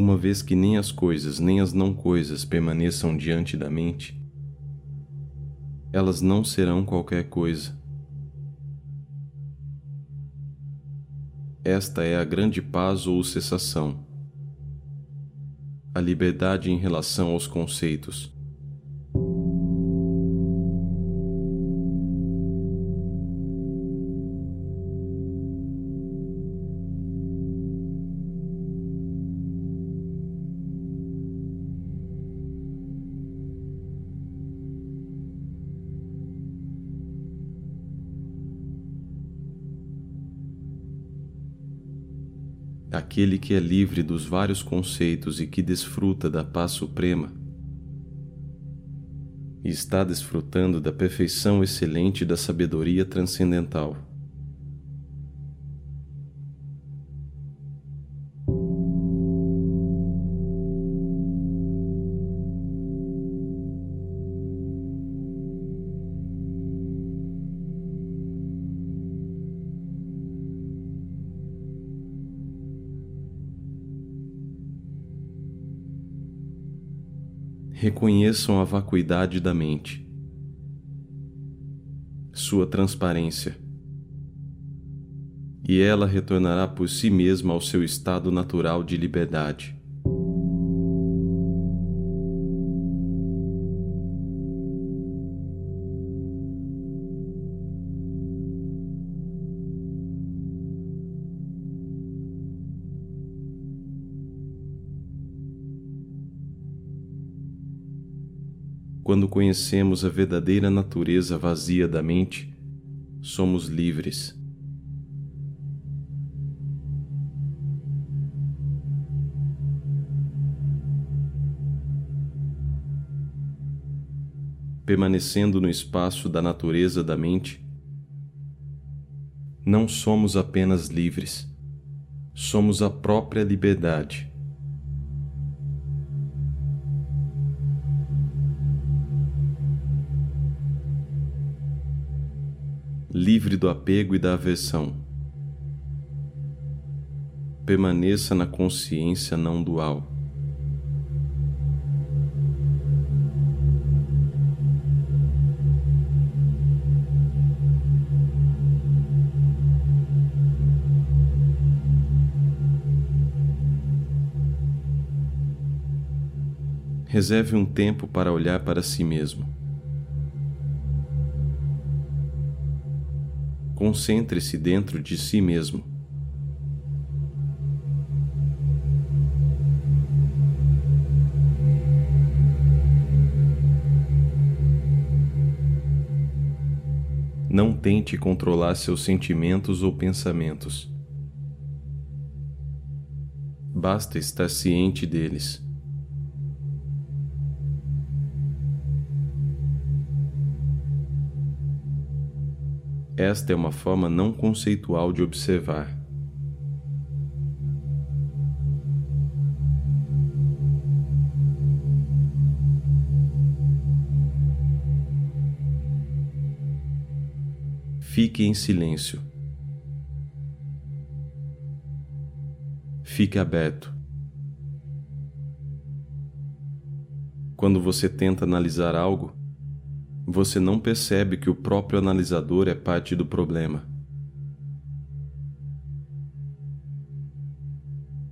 uma vez que nem as coisas nem as não coisas permaneçam diante da mente, elas não serão qualquer coisa. Esta é a grande paz ou cessação, a liberdade em relação aos conceitos. Aquele que é livre dos vários conceitos e que desfruta da paz suprema, está desfrutando da perfeição excelente da sabedoria transcendental. Reconheçam a vacuidade da mente, sua transparência, e ela retornará por si mesma ao seu estado natural de liberdade. Quando conhecemos a verdadeira natureza vazia da mente, somos livres. Permanecendo no espaço da natureza da mente, não somos apenas livres, somos a própria liberdade. Livre do apego e da aversão. Permaneça na consciência não dual. Reserve um tempo para olhar para si mesmo. Concentre-se dentro de si mesmo. Não tente controlar seus sentimentos ou pensamentos. Basta estar ciente deles. Esta é uma forma não conceitual de observar. Fique em silêncio. Fique aberto. Quando você tenta analisar algo, você não percebe que o próprio analisador é parte do problema.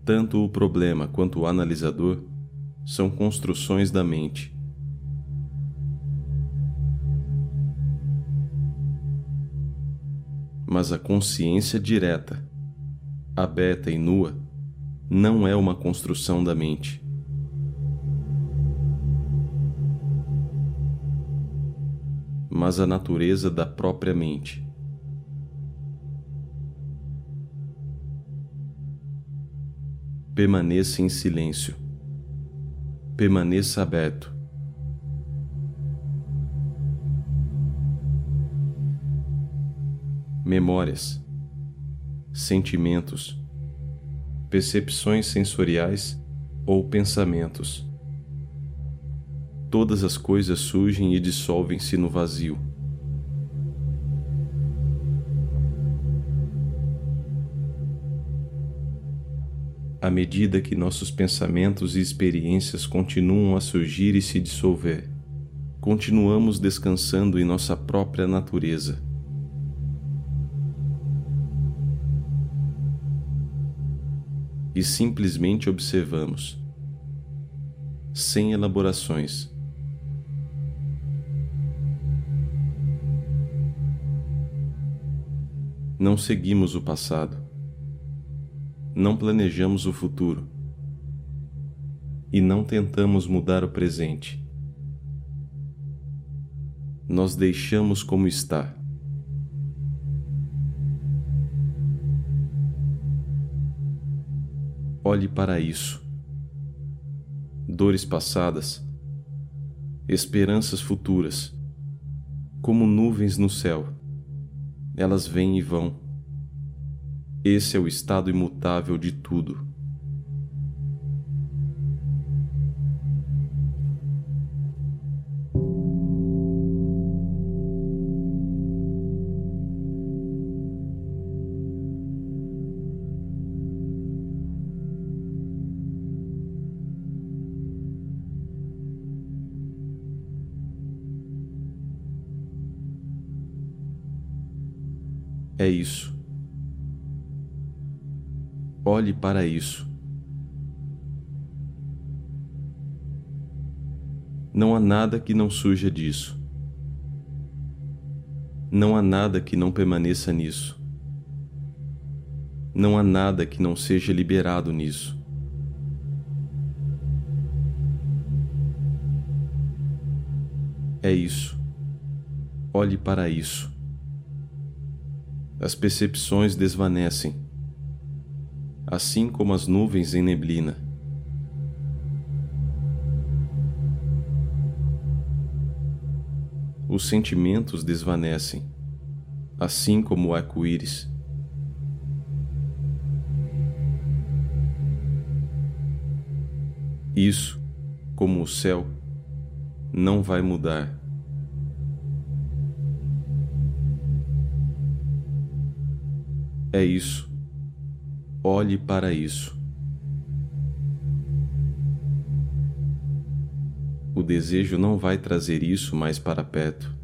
Tanto o problema quanto o analisador são construções da mente. Mas a consciência direta, aberta e nua, não é uma construção da mente. Mas a natureza da própria mente. Permaneça em silêncio. Permaneça aberto. Memórias, sentimentos, percepções sensoriais ou pensamentos todas as coisas surgem e dissolvem-se no vazio. à medida que nossos pensamentos e experiências continuam a surgir e se dissolver, continuamos descansando em nossa própria natureza. E simplesmente observamos, sem elaborações. Não seguimos o passado não planejamos o futuro e não tentamos mudar o presente. Nós deixamos como está. Olhe para isso. Dores passadas, esperanças futuras, como nuvens no céu, elas vêm e vão esse é o estado imutável de tudo. É isso. Olhe para isso. Não há nada que não surja disso. Não há nada que não permaneça nisso. Não há nada que não seja liberado nisso. É isso. Olhe para isso. As percepções desvanecem assim como as nuvens em neblina. Os sentimentos desvanecem, assim como o arco-íris. Isso, como o céu, não vai mudar. É isso Olhe para isso. O desejo não vai trazer isso mais para perto.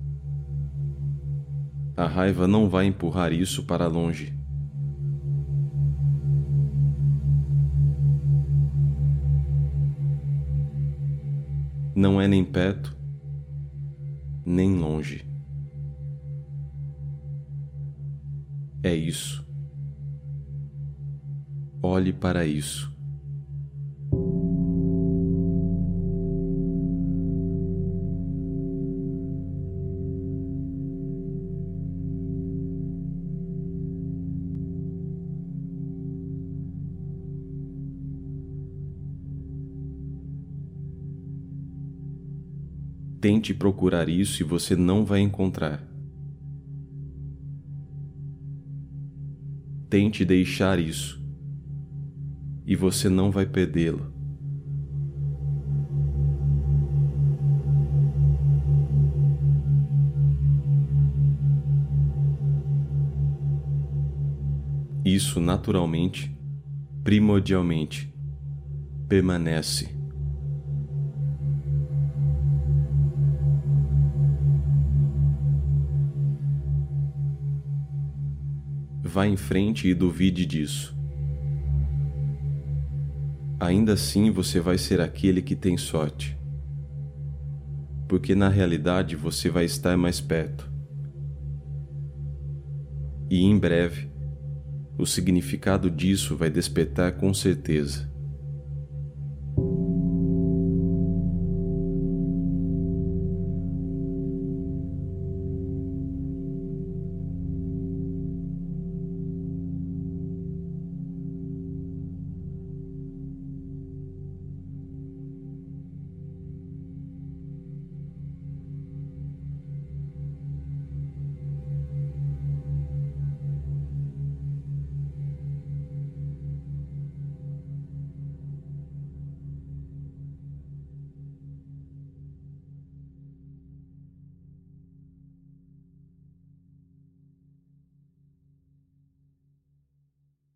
A raiva não vai empurrar isso para longe. Não é nem perto, nem longe. É isso. Olhe para isso. Tente procurar isso e você não vai encontrar. Tente deixar isso e você não vai perdê-lo. Isso naturalmente, primordialmente, permanece. Vá em frente e duvide disso ainda assim você vai ser aquele que tem sorte. Porque na realidade você vai estar mais perto. E em breve, o significado disso vai despertar com certeza.